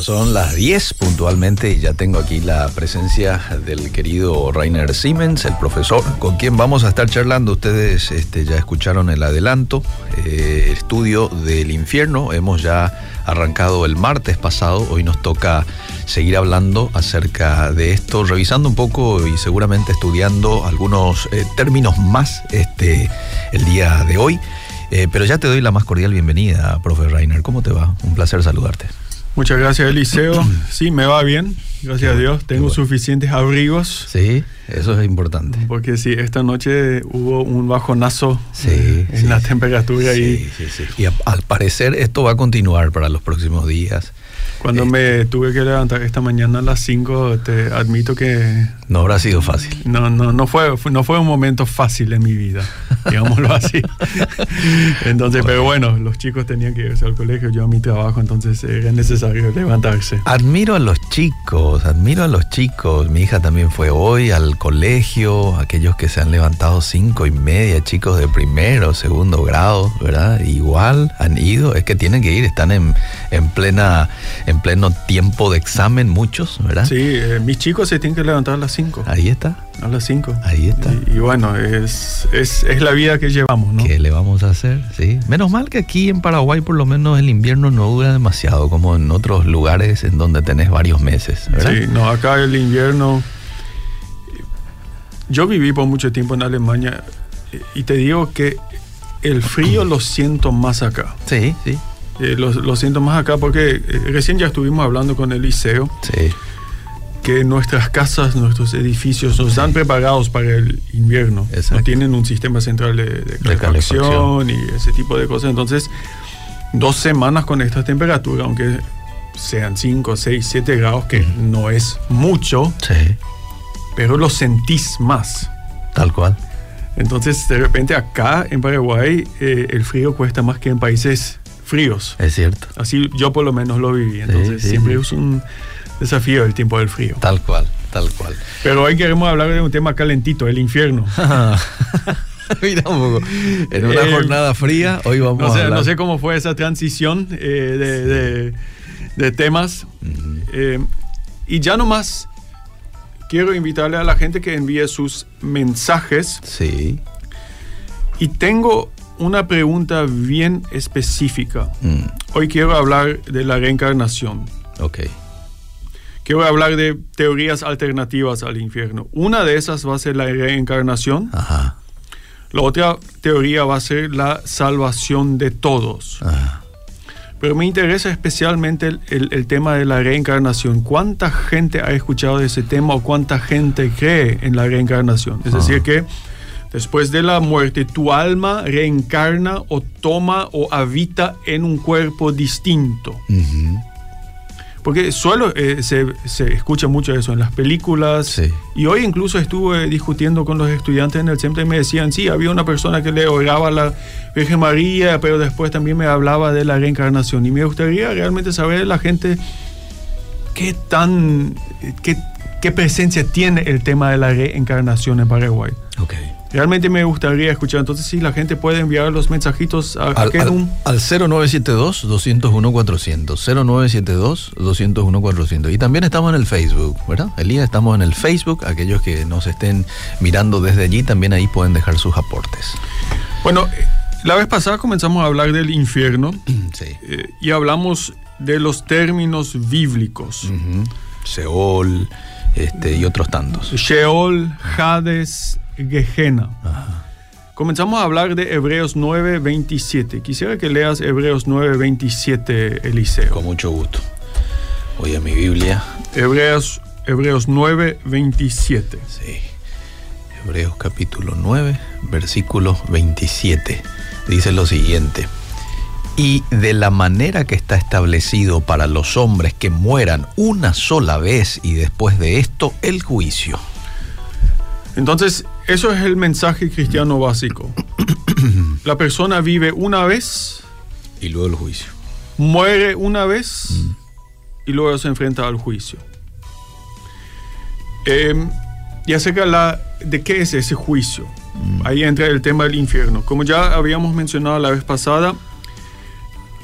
Son las 10 puntualmente y ya tengo aquí la presencia del querido Rainer Siemens, el profesor, con quien vamos a estar charlando. Ustedes este, ya escucharon el adelanto, eh, estudio del infierno. Hemos ya arrancado el martes pasado. Hoy nos toca seguir hablando acerca de esto, revisando un poco y seguramente estudiando algunos eh, términos más este, el día de hoy. Eh, pero ya te doy la más cordial bienvenida, profe Rainer. ¿Cómo te va? Un placer saludarte. Muchas gracias, Eliseo. Sí, me va bien, gracias a Dios. Tengo suficientes abrigos. Sí, eso es importante. Porque sí, esta noche hubo un bajonazo sí, en la temperatura sí, Sí, sí. Y al parecer esto va a continuar para los próximos días. Cuando me tuve que levantar esta mañana a las 5, te admito que... No habrá sido fácil. No, no, no fue, no fue un momento fácil en mi vida, digámoslo así. entonces, pero bueno, los chicos tenían que irse al colegio, yo a mi trabajo, entonces era necesario levantarse. Admiro a los chicos, admiro a los chicos. Mi hija también fue hoy al colegio, aquellos que se han levantado cinco y media, chicos de primero, segundo grado, ¿verdad? Igual han ido, es que tienen que ir, están en, en plena en pleno tiempo de examen, muchos, ¿verdad? Sí, eh, mis chicos se tienen que levantar a las 5. Ahí está. A las 5. Ahí está. Y, bueno, es, es, es, la vida que llevamos, ¿no? ¿Qué le vamos a hacer? Sí. Menos mal que aquí en Paraguay por lo menos el invierno no dura demasiado, como en otros lugares en donde tenés varios meses, ¿verdad? Sí, no, acá el invierno... Yo viví por mucho tiempo en Alemania y te digo que el frío lo siento más acá. Sí, sí. Eh, lo, lo, siento más acá porque eh, recién ya estuvimos hablando con el liceo. Sí. Que nuestras casas, nuestros edificios nos están preparados para el invierno. Exacto. No tienen un sistema central de, de, calefacción, calefacción. y ese tipo de cosas. Entonces, dos semanas con esta temperatura, aunque sean 5, 6, 7 grados, que no es mucho, Sí, pero lo sentís más. tal cual. Entonces, de repente acá en Paraguay eh, el frío cuesta más que en países fríos. Es cierto. Así yo por lo menos lo viví. Entonces sí, siempre es un desafío el tiempo del frío. Tal cual, tal cual. Pero hoy queremos hablar de un tema calentito, el infierno. Mira un poco. En una Eh, jornada fría, hoy vamos No a sé, hablar. no sé cómo fue esa transición eh, de, de- de temas. Eh, y ya nomás quiero invitarle a la gente que envíe sus mensajes. Sí. Y tengo una pregunta bien específica. Mm, Hoy quiero hablar de la reencarnación. ok. Quiero hablar de teorías alternativas al infierno. Una de esas va a ser la reencarnación. Ajá. La otra teoría va a ser la salvación de todos. Ajá. Pero me interesa especialmente el, el- el tema de la reencarnación. ¿Cuánta gente ha escuchado de ese tema o cuánta gente cree en la reencarnación? Es decir, que después de la muerte tu alma reencarna o toma o habita en un cuerpo distinto. Ujú. Porque suelo, eh, se, se escucha mucho eso en las películas. Sí. Y hoy incluso estuve discutiendo con los estudiantes en el centro y me decían, sí, había una persona que le oraba a la Virgen María, pero después también me hablaba de la reencarnación. Y me gustaría realmente saber de la gente qué tan, qué, qué presencia tiene el tema de la reencarnación en Paraguay. Ok. Realmente me gustaría escuchar. Entonces, si la gente puede enviar los mensajitos a, Al, ¿qué al, al 0972-201-400. 0972-201-400. Y también estamos en el Facebook, ¿verdad? Elías, estamos en el Facebook. Aquellos que nos estén mirando desde allí también ahí pueden dejar sus aportes. Bueno, la vez pasada comenzamos a hablar del infierno. Sí. Eh, y hablamos de los términos bíblicos. Ujú. Seol este, y otros tantos. Sheol, Hades, Gehenna. Ajá. Comenzamos a hablar de Hebreos 9:27. Quisiera que leas Hebreos 9:27, Eliseo. Con mucho gusto. Voy a mi Biblia. Hebreos, Hebreos 9:27. Sí. Hebreos capítulo 9, versículo 27. Dice lo siguiente. Y de la manera que está establecido para los hombres que mueran una sola vez y después de esto el juicio. Entonces, eso es el mensaje cristiano básico. La persona vive una vez, Y luego el juicio. muere una vez y luego se enfrenta al juicio. Eh, y acerca de la, de qué es ese juicio. Ahí entra el tema del infierno. Como ya habíamos mencionado la vez pasada,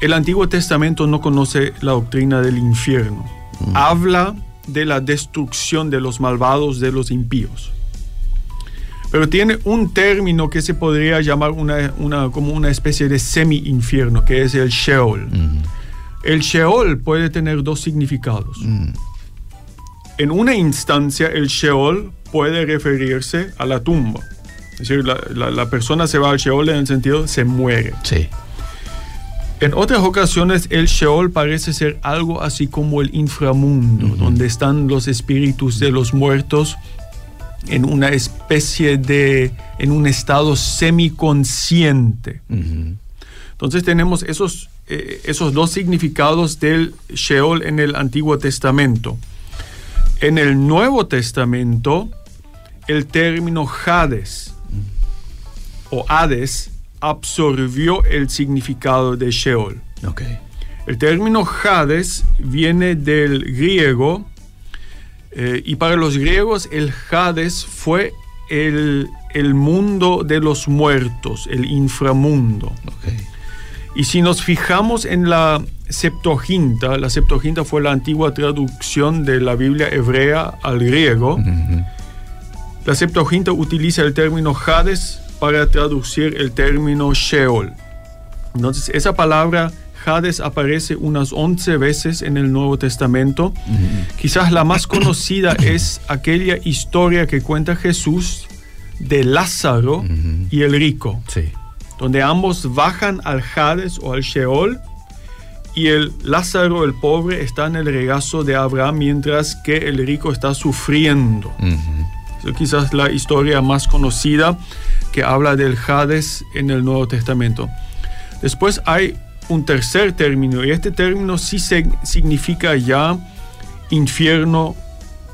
el Antiguo Testamento no conoce la doctrina del infierno. Habla de la destrucción de los malvados, de los impíos. Pero tiene un término que se podría llamar una, una- como una especie de semi-infierno, que es el Sheol. El Sheol puede tener dos significados. En una instancia, el Sheol puede referirse a la tumba. Es decir, la, la- la persona se va al Sheol en el sentido se muere. Sí. En otras ocasiones, el Sheol parece ser algo así como el inframundo, donde están los espíritus de los muertos en una especie de, en un estado semiconsciente. Entonces tenemos esos, eh, esos dos significados del Sheol en el Antiguo Testamento. En el Nuevo Testamento, el término Hades o Hades absorbió el significado de Sheol. El término Hades viene del griego eh, y para los griegos el Hades fue el, el mundo de los muertos, el inframundo. Ok. Y si nos fijamos en la Septuaginta, la Septuaginta fue la antigua traducción de la Biblia hebrea al griego. La Septuaginta utiliza el término Hades para traducir el término Sheol. Entonces, esa palabra Hades aparece unas 11 veces en el Nuevo Testamento. Quizás la más conocida es aquella historia que cuenta Jesús de Lázaro y el rico Sí. donde ambos bajan al Hades o al Sheol y el Lázaro, el pobre, está en el regazo de Abraham mientras que el rico está sufriendo. Es quizás la historia más conocida que habla del Hades en el Nuevo Testamento. Después hay un tercer término y este término sí se- significa ya infierno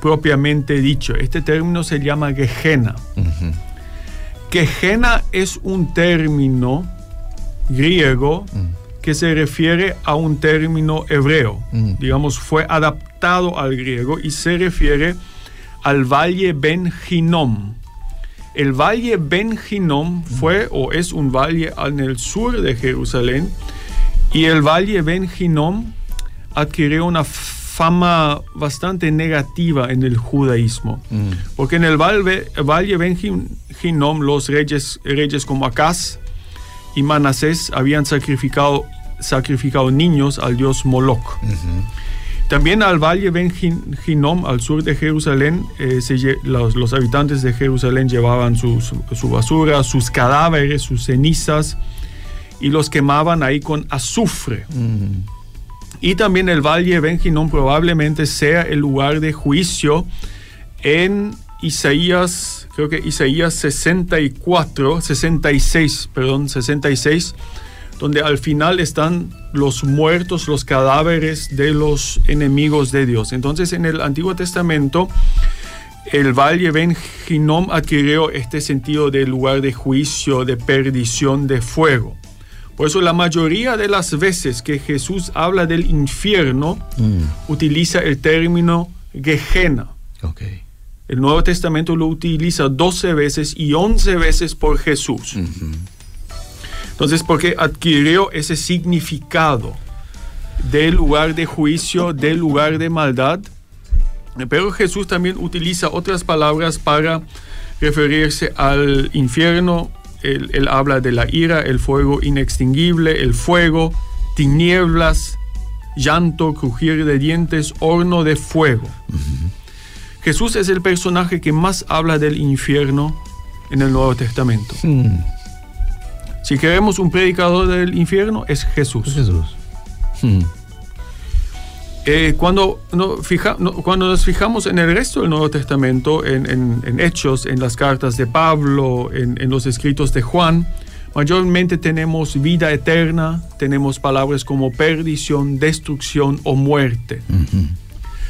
propiamente dicho. Este término se llama Gehenna. Ujú. Gehenna es un término griego que se refiere a un término hebreo. Mm. Digamos, fue adaptado al griego y se refiere al valle Ben Hinnom. El valle Ben Hinnom fue o es un valle en el sur de Jerusalén y el valle Ben Hinnom adquirió una fama bastante negativa en el judaísmo. Mm. Porque en el valle, valle Ben Hin- Hinnom los reyes, reyes como Acaz y Manasés habían sacrificado, sacrificado niños al dios Moloch. También al valle Ben Hin- Hinnom, al sur de Jerusalén, eh, se los, los habitantes de Jerusalén llevaban su, su- su basura, sus cadáveres, sus cenizas y los quemaban ahí con azufre. Mm. Y también el Valle Ben Hinnom probablemente sea el lugar de juicio en Isaías, creo que Isaías 64, 66, perdón, 66, donde al final están los muertos, los cadáveres de los enemigos de Dios. Entonces en el Antiguo Testamento el Valle Ben Hinnom adquirió este sentido de lugar de juicio, de perdición, de fuego. Por eso la mayoría de las veces que Jesús habla del infierno, Mm. utiliza el término Gehenna. El Nuevo Testamento lo utiliza 12 veces y 11 veces por Jesús. Entonces, porque adquirió ese significado del lugar de juicio, del lugar de maldad. Pero Jesús también utiliza otras palabras para referirse al infierno. Él, él habla de la ira, el fuego inextinguible, el fuego, tinieblas, llanto, crujir de dientes, horno de fuego. Jesús es el personaje que más habla del infierno en el Nuevo Testamento. Mm. Si queremos un predicador del infierno, es Jesús. Jesús. Mm. Eh, cuando, no, fija- no, cuando nos fijamos en el resto del Nuevo Testamento, en, en- en Hechos, en las cartas de Pablo, en, en los escritos de Juan, mayormente tenemos vida eterna, tenemos palabras como perdición, destrucción o muerte.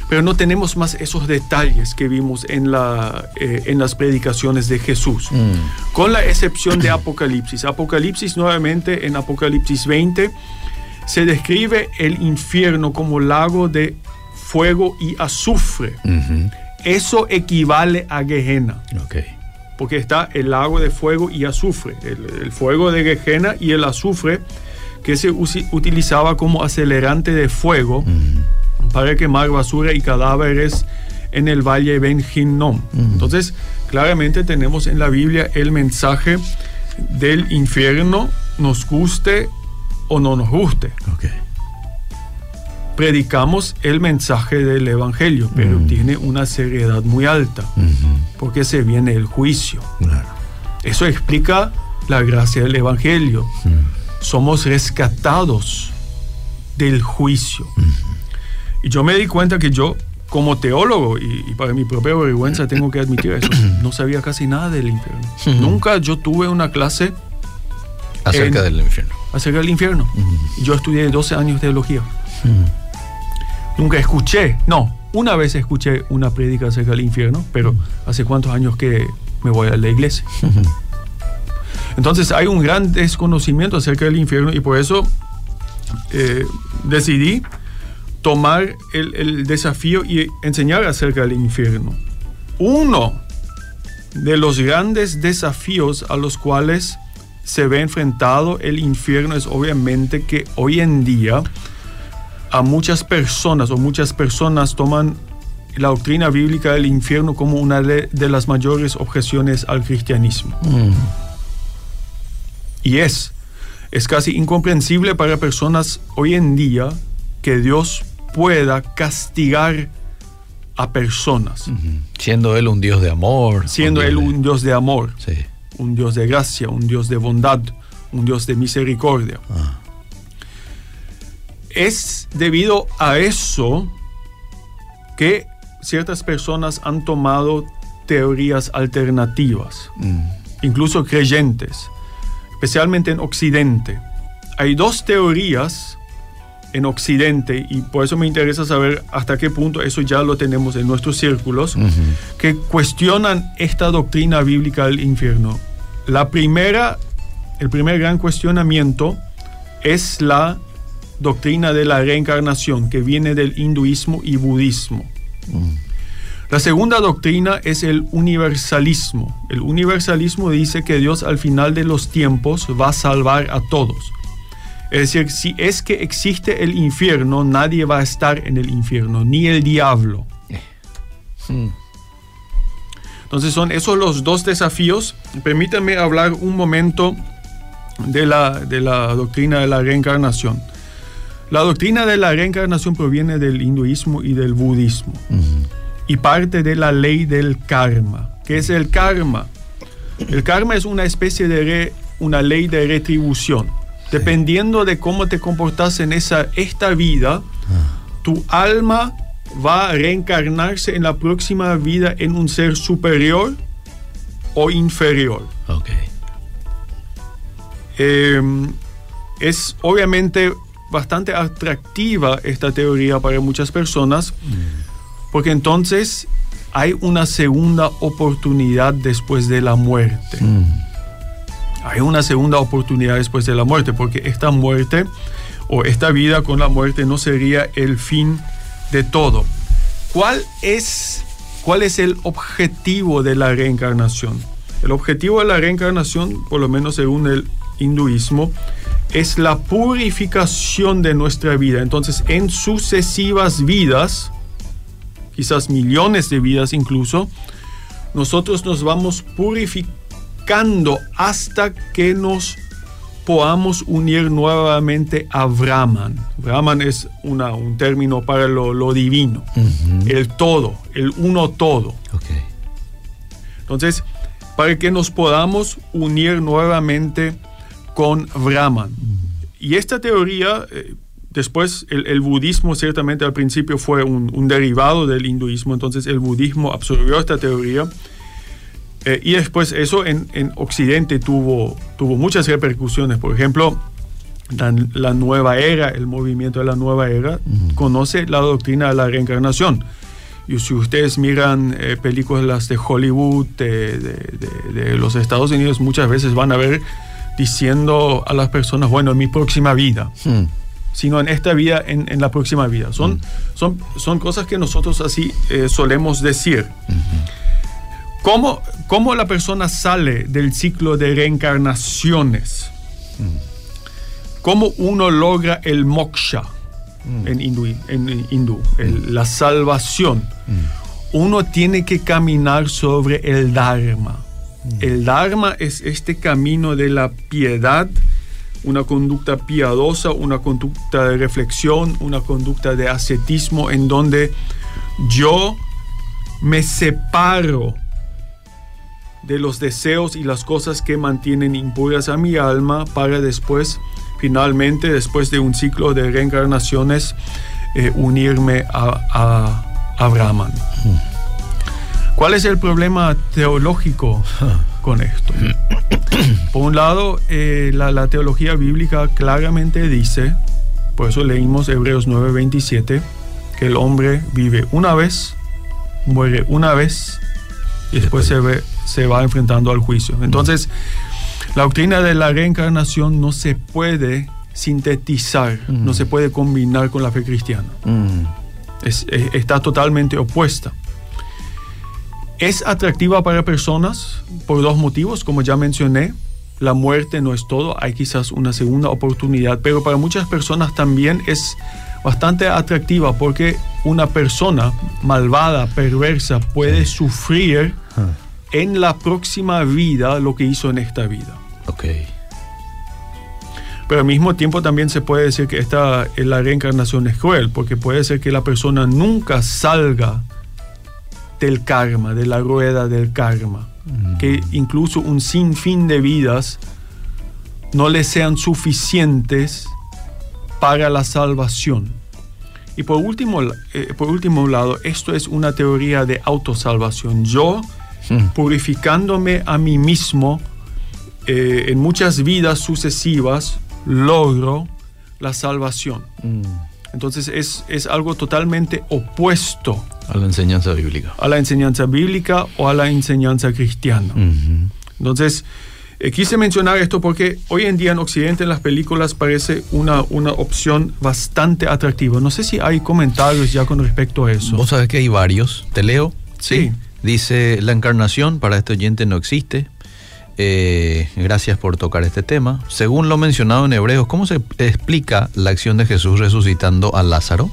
Pero no tenemos más esos detalles que vimos en, la, eh, en las predicaciones de Jesús. Mm. Con la excepción de Apocalipsis. Apocalipsis nuevamente en Apocalipsis 20 se describe el infierno como lago de fuego y azufre. Eso equivale a Gehenna, porque está el lago de fuego y azufre. El, el fuego de Gehenna y el azufre que se utilizaba como acelerante de fuego para quemar basura y cadáveres en el valle Ben Hinnom. Entonces, claramente tenemos en la Biblia el mensaje del infierno, nos guste o no nos guste. Predicamos el mensaje del Evangelio, pero tiene una seriedad muy alta, porque se viene el juicio. Eso explica la gracia del Evangelio. Somos rescatados del juicio. Y yo me di cuenta que yo, como teólogo, y, para mi propia vergüenza tengo que admitir eso, no sabía casi nada del infierno. Nunca yo tuve una clase acerca del infierno. Acerca del infierno. Yo estudié 12 años de teología. Nunca escuché, no, una vez escuché una prédica acerca del infierno, pero hace cuántos años que me voy a la iglesia. Entonces hay un gran desconocimiento acerca del infierno y por eso eh, decidí tomar el, desafío y enseñar acerca del infierno. Uno de los grandes desafíos a los cuales se ve enfrentado el infierno es obviamente que hoy en día a muchas personas o muchas personas toman la doctrina bíblica del infierno como una de, las mayores objeciones al cristianismo. Mm. Y es, es casi incomprensible para personas hoy en día que Dios pueda castigar a personas. Siendo Él un Dios de amor. Siendo Él un Dios de amor. Un Dios de gracia, un Dios de bondad, un Dios de misericordia. Ah. Es debido a eso que ciertas personas han tomado teorías alternativas, mm. incluso creyentes, especialmente en Occidente. Hay dos teorías en Occidente, y por eso me interesa saber hasta qué punto eso ya lo tenemos en nuestros círculos, que cuestionan esta doctrina bíblica del infierno. La primera, el primer gran cuestionamiento es la doctrina de la reencarnación, que viene del hinduismo y budismo. La segunda doctrina es el universalismo. El universalismo dice que Dios al final de los tiempos va a salvar a todos. Es decir, si es que existe el infierno, nadie va a estar en el infierno, ni el diablo. Hmm. Entonces son esos los dos desafíos. Permítanme hablar un momento de la, de la doctrina de la reencarnación. La doctrina de la reencarnación proviene del hinduismo y del budismo y parte de la ley del karma. ¿Qué es el karma? El karma es una especie de una ley de retribución Dependiendo de cómo te comportas en esa, esta vida, ah. tu alma va a reencarnarse en la próxima vida en un ser superior o inferior. Em, es obviamente bastante atractiva esta teoría para muchas personas, mm. porque entonces hay una segunda oportunidad después de la muerte. Mm hay una segunda oportunidad después de la muerte, porque esta muerte o esta vida con la muerte no sería el fin de todo. ¿Cuál es, cuál es el objetivo de la reencarnación? El objetivo de la reencarnación, por lo menos según el hinduismo, es la purificación de nuestra vida. Entonces, en sucesivas vidas, quizás millones de vidas incluso, nosotros nos vamos purificando hasta que nos podamos unir nuevamente a Brahman. Brahman es una, un término para lo, divino, el todo, el uno todo. Entonces, para que nos podamos unir nuevamente con Brahman. Y esta teoría, eh, después el, budismo ciertamente al principio fue un, un derivado del hinduismo, entonces el budismo absorbió esta teoría eh, y después eso en, Occidente tuvo, tuvo muchas repercusiones. Por ejemplo, la, nueva era, el movimiento de la nueva era, conoce la doctrina de la reencarnación. Y si ustedes miran eh, películas de Hollywood, de, los Estados Unidos, muchas veces van a ver diciendo a las personas, bueno, en mi próxima vida. Hmm. sino en esta vida, en, la próxima vida. Son, hmm. son, son cosas que nosotros así eh, solemos decir. ¿Cómo, ¿Cómo, la persona sale del ciclo de reencarnaciones? cómo uno logra el moksha en hindú, en hindú el- la salvación. Uno tiene que caminar sobre el dharma. El dharma es este camino de la piedad, una conducta piadosa, una conducta de reflexión, una conducta de ascetismo en donde yo me separo de los deseos y las cosas que mantienen impuras a mi alma para después, finalmente, después de un ciclo de reencarnaciones, eh, unirme a, a, a Brahman. ¿Cuál es el problema teológico con esto? Por un lado, eh, la, la teología bíblica claramente dice, por eso leímos Hebreos 9:27, que el hombre vive una vez, muere una vez y después se, ve- se va enfrentando al juicio. Entonces, la doctrina de la reencarnación no se puede sintetizar, no se puede combinar con la fe cristiana. Mm, Es- es- está totalmente opuesta. Es atractiva para personas por dos motivos, como ya mencioné. La muerte no es todo, hay quizás una segunda oportunidad, pero para muchas personas también es bastante atractiva porque una persona malvada, perversa, puede sufrir ah, en la próxima vida lo que hizo en esta vida. ok. Pero al mismo tiempo también se puede decir que esta, la reencarnación es cruel, porque puede ser que la persona nunca salga del karma, de la rueda del karma. Que incluso un sinfín de vidas no le sean suficientes para la salvación. Y por último, eh, por último lado, esto es una teoría de autosalvación. Yo, Mm, purificándome a mí mismo, eh, en muchas vidas sucesivas, logro la salvación. mm. Entonces es, es algo totalmente opuesto A la enseñanza bíblica. a la enseñanza bíblica o a la enseñanza cristiana. Entonces, eh, quise mencionar esto porque hoy en día en Occidente en las películas parece una, una opción bastante atractiva. No sé si hay comentarios ya con respecto a eso. Vos sabés que hay varios. ¿Te leo? Sí. Dice, la encarnación para este oyente no existe. Eh, gracias por tocar este tema. Según lo mencionado en Hebreos, ¿cómo se explica la acción de Jesús resucitando a Lázaro?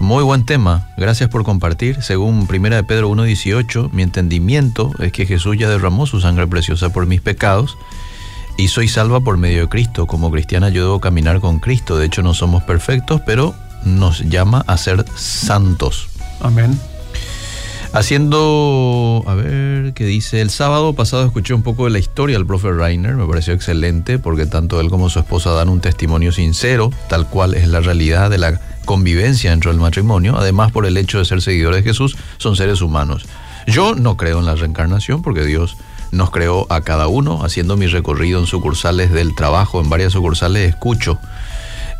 Muy buen tema, gracias por compartir. Según 1 de Pedro 1.18, mi entendimiento es que Jesús ya derramó su sangre preciosa por mis pecados y soy salva por medio de Cristo. Como cristiana yo debo caminar con Cristo. De hecho no somos perfectos, pero nos llama a ser santos. Amén. Haciendo, a ver, ¿qué dice? El sábado pasado escuché un poco de la historia del profe Rainer, me pareció excelente porque tanto él como su esposa dan un testimonio sincero, tal cual es la realidad de la convivencia dentro del matrimonio. Además, por el hecho de ser seguidores de Jesús, son seres humanos. Yo no creo en la reencarnación porque Dios nos creó a cada uno. Haciendo mi recorrido en sucursales del trabajo, en varias sucursales, escucho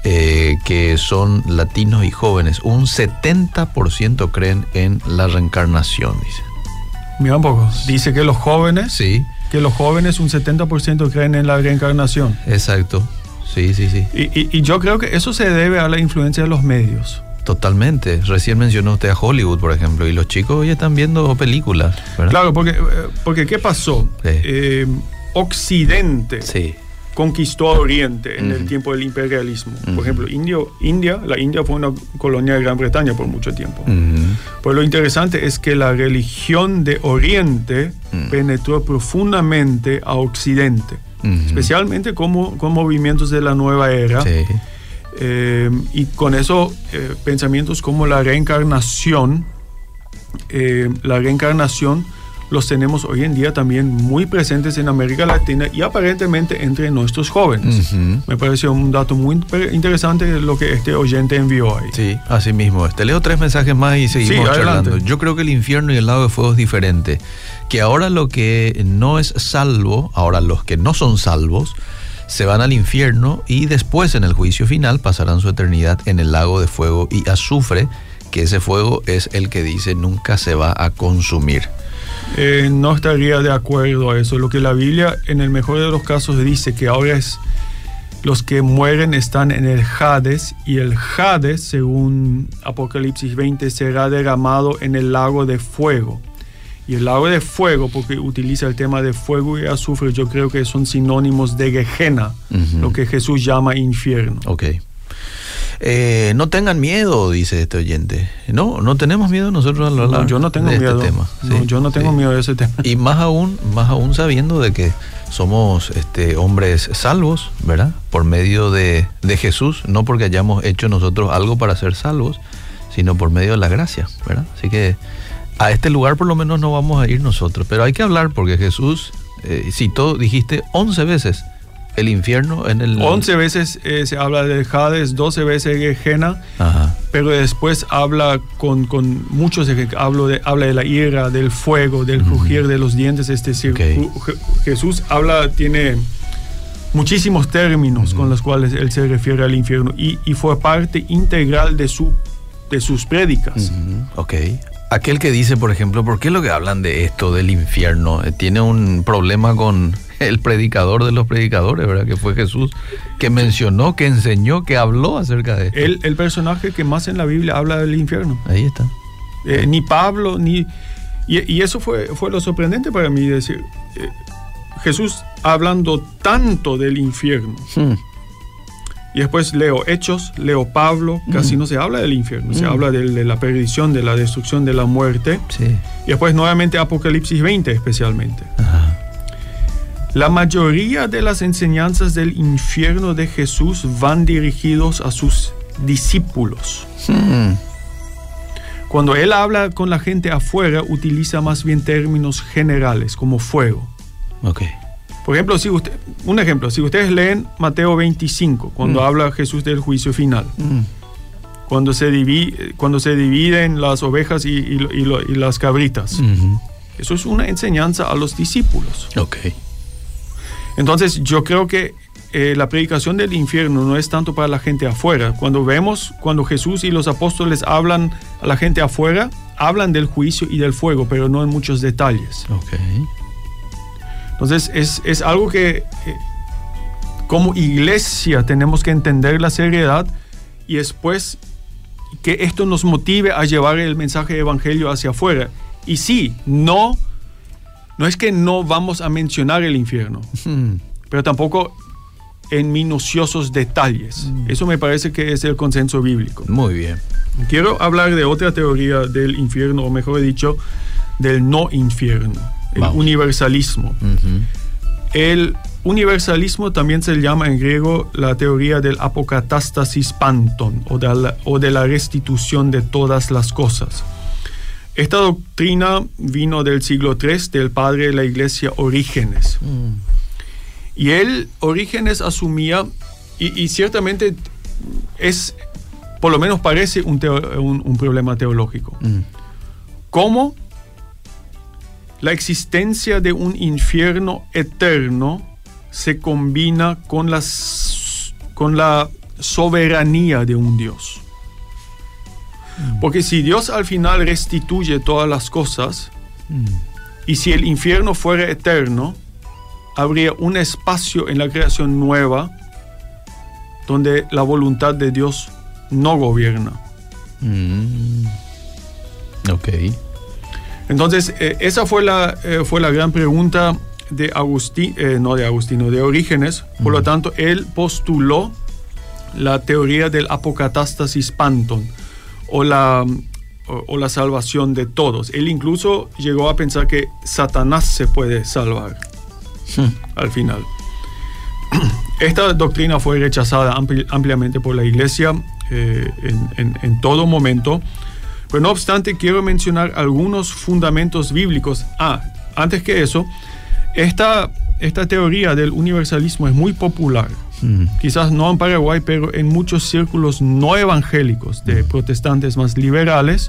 eh, que son latinos y jóvenes. Un 70% creen en la reencarnación, dice. Mira un poco. Dice que los jóvenes, Sí, que los jóvenes un 70% creen en la reencarnación. exacto. Sí, sí, sí. Y, y- y yo creo que eso se debe a la influencia de los medios. Totalmente. Recién mencionó usted a Hollywood, por ejemplo, y los chicos ya están viendo películas, ¿verdad? Claro, porque, eh, porque ¿qué pasó? Sí. Eh, Occidente Sí. Conquistó a Oriente en el tiempo del imperialismo. Por ejemplo, Indio, India, la India fue una colonia de Gran Bretaña por mucho tiempo. Ujú. Pues lo interesante es que la religión de Oriente penetró profundamente a Occidente, especialmente como, con movimientos de la nueva era. Sí. Eh, y con eso, eh, pensamientos como la reencarnación, eh, la reencarnación los tenemos hoy en día también muy presentes en América Latina y aparentemente entre nuestros jóvenes. Me pareció un dato muy inter- interesante lo que este oyente envió ahí. Sí, así mismo. Te leo tres mensajes más y seguimos Sí, charlando. Yo creo que el infierno y el lago de fuego es diferente. Que ahora lo que no es salvo, ahora los que no son salvos, se van al infierno y después en el juicio final pasarán su eternidad en el lago de fuego y azufre, que ese fuego es el que dice nunca se va a consumir. Eh, no estaría de acuerdo a eso. Lo que la Biblia, en el mejor de los casos, dice que ahora es los que mueren están en el Hades y el Hades, según Apocalipsis 20, será derramado en el lago de fuego. Y el lago de fuego, porque utiliza el tema de fuego y azufre, yo creo que son sinónimos de Gehenna, lo que Jesús llama infierno. Ok. Eh, no tengan miedo, dice este oyente. No, no tenemos miedo nosotros al hablar No, yo no tengo de miedo. este tema. No, Sí, yo no tengo sí. miedo de ese tema. Y más aún, más aún sabiendo de que somos este, hombres salvos, ¿verdad? Por medio de, de Jesús, no porque hayamos hecho nosotros algo para ser salvos, sino por medio de la gracia, ¿verdad? Así que a este lugar por lo menos no vamos a ir nosotros, pero hay que hablar porque Jesús eh, citó, dijiste, 11 veces el infierno en el... 11 veces eh, se habla de Hades, 12 veces de Gehenna, pero después habla con, con muchos, hablo de, habla de la ira, del fuego, del crujir de los dientes. Es decir. Ju- Je- Jesús habla, tiene muchísimos términos con los cuales él se refiere al infierno y, y fue parte integral de, su, de sus prédicas. Ujú, Ok. Aquel que dice, por ejemplo, ¿por qué lo que hablan de esto, del infierno? Eh, Tiene un problema con el predicador de los predicadores, ¿verdad? Que fue Jesús, que mencionó, que enseñó, que habló acerca de esto. El, el personaje que más en la Biblia habla del infierno. Ahí está. Eh, ni Pablo, ni... Y, y eso fue, fue lo sorprendente para mí, decir, eh, Jesús hablando tanto del infierno. Hmm. Y después leo Hechos, leo Pablo, casi no se habla del infierno, se Mm. habla de, de la perdición, de la destrucción, de la muerte. Sí. Y después nuevamente Apocalipsis 20 especialmente. Ajá. La mayoría de las enseñanzas del infierno de Jesús van dirigidos a sus discípulos. Hmm. Cuando él habla con la gente afuera, utiliza más bien términos generales como fuego. Ok. Por ejemplo, si usted, un ejemplo, si ustedes leen Mateo 25, cuando Mm. habla Jesús del juicio final, Hmm. cuando se, divi- cuando se dividen las ovejas y, y lo- y lo- y las cabritas, Ujú. eso es una enseñanza a los discípulos. Ok. Entonces, yo creo que eh, la predicación del infierno no es tanto para la gente afuera. Cuando vemos, cuando Jesús y los apóstoles hablan a la gente afuera, hablan del juicio y del fuego, pero no en muchos detalles. Ok. Entonces es, es algo que eh, como iglesia tenemos que entender la seriedad y después que esto nos motive a llevar el mensaje de evangelio hacia afuera. Y sí, no, no es que no vamos a mencionar el infierno, Hmm. pero tampoco en minuciosos detalles. Eso me parece que es el consenso bíblico. Muy bien. Quiero hablar de otra teoría del infierno, o mejor dicho, del no infierno, el Vamos. universalismo. El universalismo también se llama en griego la teoría del apocatástasis panton o de la, o de la restitución de todas las cosas. Esta doctrina vino del siglo III del padre de la iglesia Orígenes. Hmm. Y él, Orígenes, asumía, y, y ciertamente es, por lo menos parece un, teo- un- un problema teológico, Hmm. cómo la existencia de un infierno eterno se combina con, las, con la soberanía de un Dios. Porque si Dios al final restituye todas las cosas, Hmm. y si el infierno fuera eterno, habría un espacio en la creación nueva donde la voluntad de Dios no gobierna. Mm. Ok. Entonces, eh, esa fue la, eh, fue la gran pregunta de Agustín, eh, no de Agustino, de Orígenes. Por lo tanto, él postuló la teoría del apocatástasis panton o la, o, o la salvación de todos. Él incluso llegó a pensar que Satanás se puede salvar Hmm. al final. Esta doctrina fue rechazada ampli- ampliamente por la iglesia eh, en, en- en todo momento, pero no obstante quiero mencionar algunos fundamentos bíblicos. Ah, antes que eso, esta, esta teoría del universalismo es muy popular. Quizás no en Paraguay, pero en muchos círculos no evangélicos de protestantes más liberales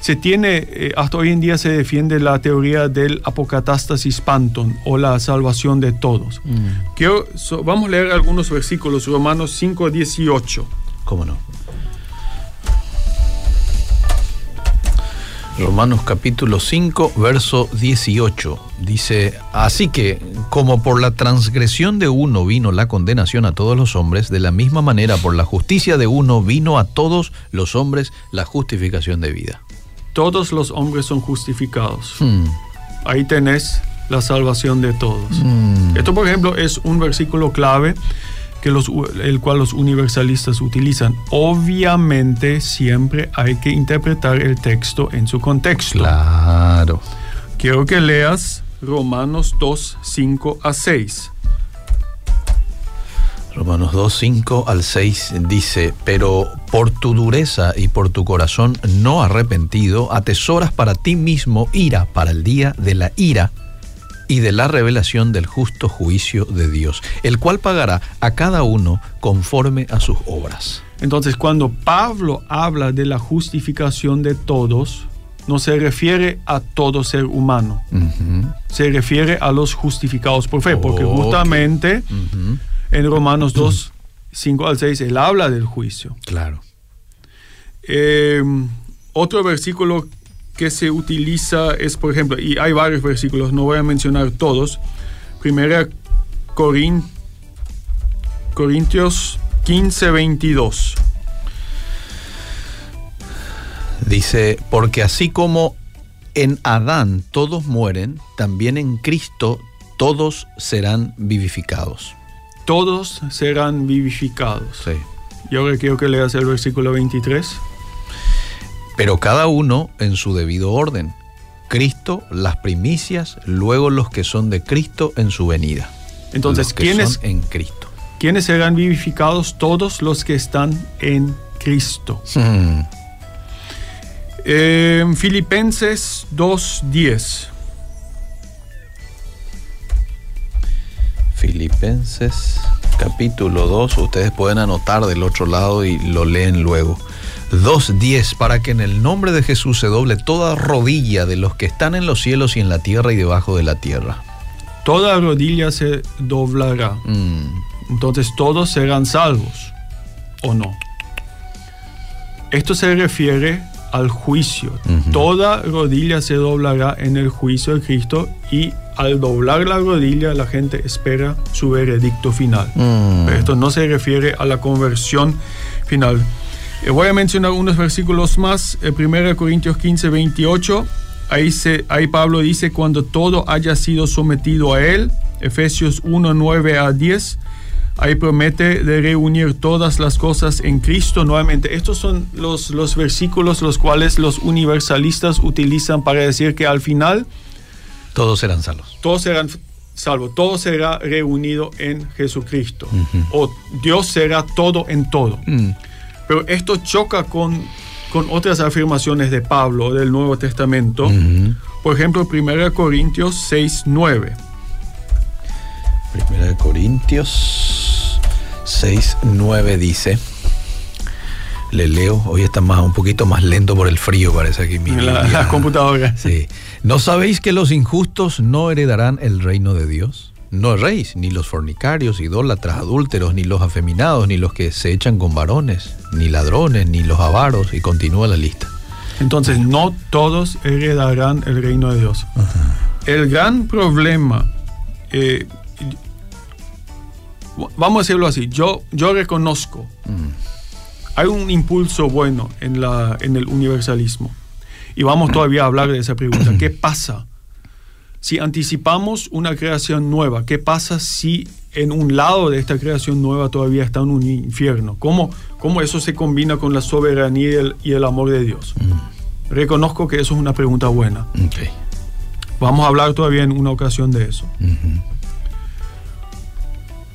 se tiene, eh, hasta hoy en día se defiende la teoría del apocatástasis panton o la salvación de todos. Quiero, so- vamos a leer algunos versículos, Romanos 5, 18. ¿Cómo no? Romanos capítulo 5, verso 18. Dice, así que como por la transgresión de uno vino la condenación a todos los hombres, de la misma manera por la justicia de uno vino a todos los hombres la justificación de vida. todos los hombres son justificados. Hmm. Ahí tenés la salvación de todos. Mm. Esto, por ejemplo, es un versículo clave que los, el cual los universalistas utilizan. Obviamente siempre hay que interpretar el texto en su contexto. Claro. Quiero que leas Romanos 2, 5 a 6. Romanos 2, 5 al 6 dice, pero por tu dureza y por tu corazón no arrepentido, atesoras para ti mismo ira para el día de la ira y de la revelación del justo juicio de Dios, el cual pagará a cada uno conforme a sus obras. Entonces, cuando Pablo habla de la justificación de todos, no se refiere a todo ser humano, se refiere a los justificados por fe, porque justamente en Romanos 2, 5 al 6, él habla del juicio. Claro. Eh, otro versículo que se utiliza es, por ejemplo, y hay varios versículos, no voy a mencionar todos. Primera Corin- Corintios 15, 22. Dice, porque así como en Adán todos mueren, también en Cristo todos serán vivificados. Todos serán vivificados. Sí. Y ahora quiero que leas el versículo 23. Pero cada uno en su debido orden. Cristo las primicias, luego los que son de Cristo en su venida. Entonces, ¿quiénes, en Cristo. ¿quiénes serán vivificados? Todos los que están en Cristo. Hmm. Eh, Filipenses 2.10. Filipenses capítulo 2, ustedes pueden anotar del otro lado y lo leen luego. 2.10, para que en el nombre de Jesús se doble toda rodilla de los que están en los cielos y en la tierra y debajo de la tierra. Toda rodilla se doblará. Mm, Entonces todos serán salvos. ¿O no? Esto se refiere al juicio. Toda rodilla se doblará en el juicio de Cristo y al doblar la rodilla la gente espera su veredicto final. mm. Pero esto no se refiere a la conversión final. Eh, voy a mencionar unos versículos más. Eh, 1 Corintios 15, 28. Ahí, se, ahí Pablo dice, cuando todo haya sido sometido a él. Efesios 1, 9 a 10. Ahí promete de reunir todas las cosas en Cristo nuevamente. Estos son los, los versículos los cuales los universalistas utilizan para decir que al final Todos serán salvos. todos serán salvos, todo será reunido en Jesucristo. Ujú. O Dios será todo en todo. Mm, Pero esto choca con, con otras afirmaciones de Pablo del Nuevo Testamento. Por ejemplo, 1 Corintios 6, 9. Primera de Corintios 6, 9 dice. Le leo, hoy está más, un poquito más lento por el frío, parece aquí mi la, la computadora. Sí. ¿No sabéis que los injustos no heredarán el reino de Dios? No erréis, ni los fornicarios, idólatras, adúlteros, ni los afeminados, ni los que se echan con varones, ni ladrones, ni los avaros, y continúa la lista. Entonces, no todos heredarán el reino de Dios. El gran problema, eh, vamos a decirlo así, yo, yo reconozco, Mm. hay un impulso bueno en, la, en el universalismo. Y vamos todavía a hablar de esa pregunta. ¿Qué pasa si anticipamos una creación nueva? ¿Qué pasa si en un lado de esta creación nueva todavía está en un infierno? ¿Cómo, cómo eso se combina con la soberanía y el, y el amor de Dios? Reconozco que eso es una pregunta buena. Vamos a hablar todavía en una ocasión de eso.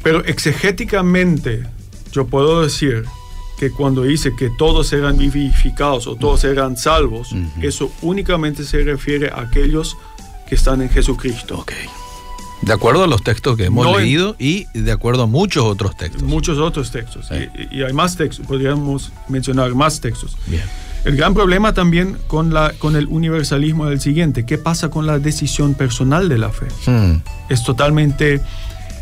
Pero exegéticamente yo puedo decir que cuando dice que todos serán vivificados o todos serán salvos, eso únicamente se refiere a aquellos que están en Jesucristo. Ok. De acuerdo a los textos que hemos No leído y de acuerdo a muchos otros textos. Muchos otros textos. Sí. Y, y hay más textos, podríamos mencionar más textos. Bien. El gran problema también con, la, con el universalismo es el siguiente. ¿Qué pasa con la decisión personal de la fe? Mm, Es totalmente...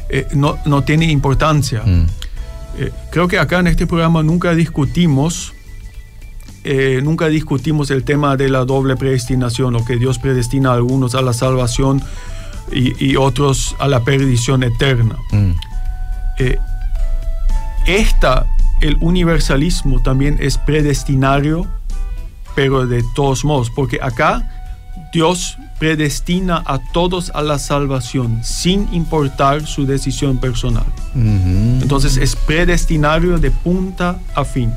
eh, no, no tiene importancia. mm. Eh, creo que acá en este programa nunca discutimos, eh, nunca discutimos el tema de la doble predestinación o que Dios predestina a algunos a la salvación y, y otros a la perdición eterna. Mm. Eh, esta, el universalismo también es predestinario, pero de todos modos, porque acá Dios predestina a todos a la salvación sin importar su decisión personal. Entonces es predestinario de punta a fin.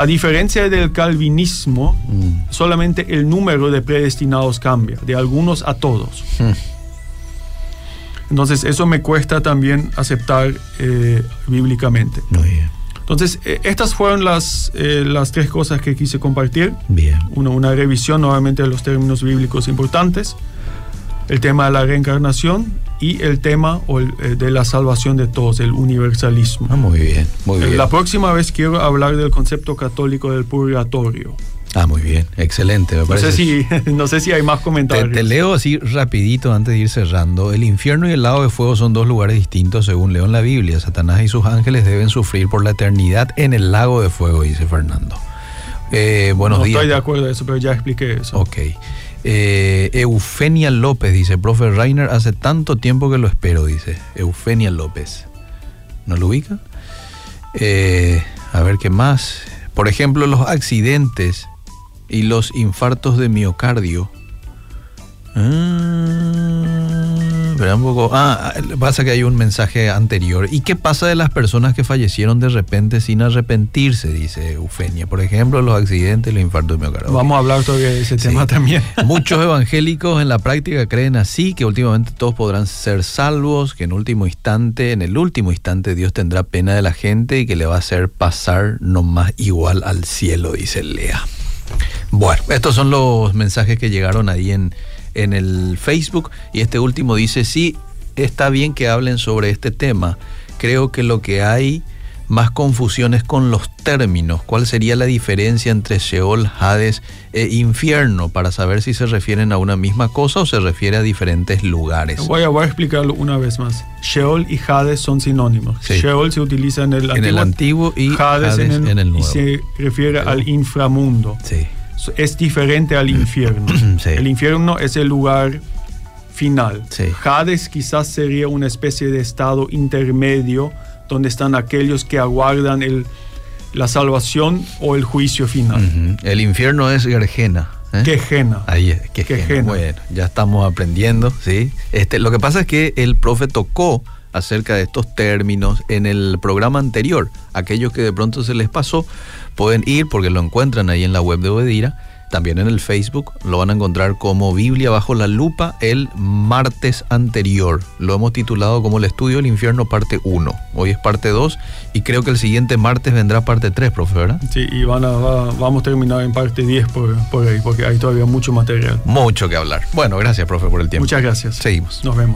A diferencia del calvinismo, Mm. solamente el número de predestinados cambia, de algunos a todos. Hmm. Entonces eso me cuesta también aceptar eh, bíblicamente. Muy bien. Entonces eh, estas fueron las, eh, las tres cosas que quise compartir. Bien. Una revisión nuevamente de los términos bíblicos importantes, el tema de la reencarnación y el tema eh, de la salvación de todos, el universalismo. Ah, muy bien. Muy bien. La próxima vez quiero hablar del concepto católico del purgatorio. Ah, muy bien. Excelente. Me No sé, parece. si, no sé si hay más Te, comentarios. te leo así rapidito antes de ir cerrando. El infierno y el lago de fuego son dos lugares distintos según leo en la Biblia. Satanás y sus ángeles deben sufrir por la eternidad en el lago de fuego, dice Fernando. Eh, buenos no días. estoy de acuerdo en eso, pero ya expliqué eso. Ok. Eh, Eufenia López dice, profe Rainer, hace tanto tiempo que lo espero, dice. Eufenia López. ¿No lo ubica? Eh, a ver qué más. Por ejemplo, los accidentes y los infartos de miocardio. Ah, espera un poco. Ah, pasa que hay un mensaje anterior. ¿Y qué pasa de las personas que fallecieron de repente sin arrepentirse? Dice Eufenia. Por ejemplo, los accidentes los infartos de miocardio. Vamos a hablar de ese Sí. tema también. Muchos evangélicos en la práctica creen así, que últimamente todos podrán ser salvos, que en último instante, en el último instante Dios tendrá pena de la gente y que le va a hacer pasar nomás igual al cielo, dice Lea. Bueno, estos son los mensajes que llegaron ahí en, en el Facebook y este último dice, sí, está bien que hablen sobre este tema. Creo que lo que hay más confusiones con los términos. ¿Cuál sería la diferencia entre Sheol, Hades e infierno? Para saber si se refieren a una misma cosa o se refiere a diferentes lugares. Voy a, voy a explicarlo una vez más. Sheol y Hades son sinónimos. Sí. Sheol se utiliza en el En el antiguo y Hades, en, el, en el y nuevo. se refiere al inframundo. Sí. Es diferente al infierno. Sí. El infierno es el lugar final. Sí. Hades quizás sería una especie de estado intermedio donde están aquellos que aguardan el, la salvación o el juicio final. El infierno es Gergena. ¿eh? Quejena. Ahí es, Quejena. Bueno, ya estamos aprendiendo, ¿sí? Este, lo que pasa es que el profe tocó acerca de estos términos en el programa anterior. Aquellos que de pronto se les pasó pueden ir porque lo encuentran ahí en la web de Obedira. También en el Facebook lo van a encontrar como Biblia bajo la lupa el martes anterior. Lo hemos titulado como el estudio del infierno parte 1. Hoy es parte 2 y creo que el siguiente martes vendrá parte 3, profe, ¿verdad? Sí, y van a, va- vamos a terminar en parte 10 por, por ahí, porque hay todavía mucho material. Mucho que hablar. Bueno, gracias, profe, por el tiempo. Muchas gracias. Seguimos. Nos vemos.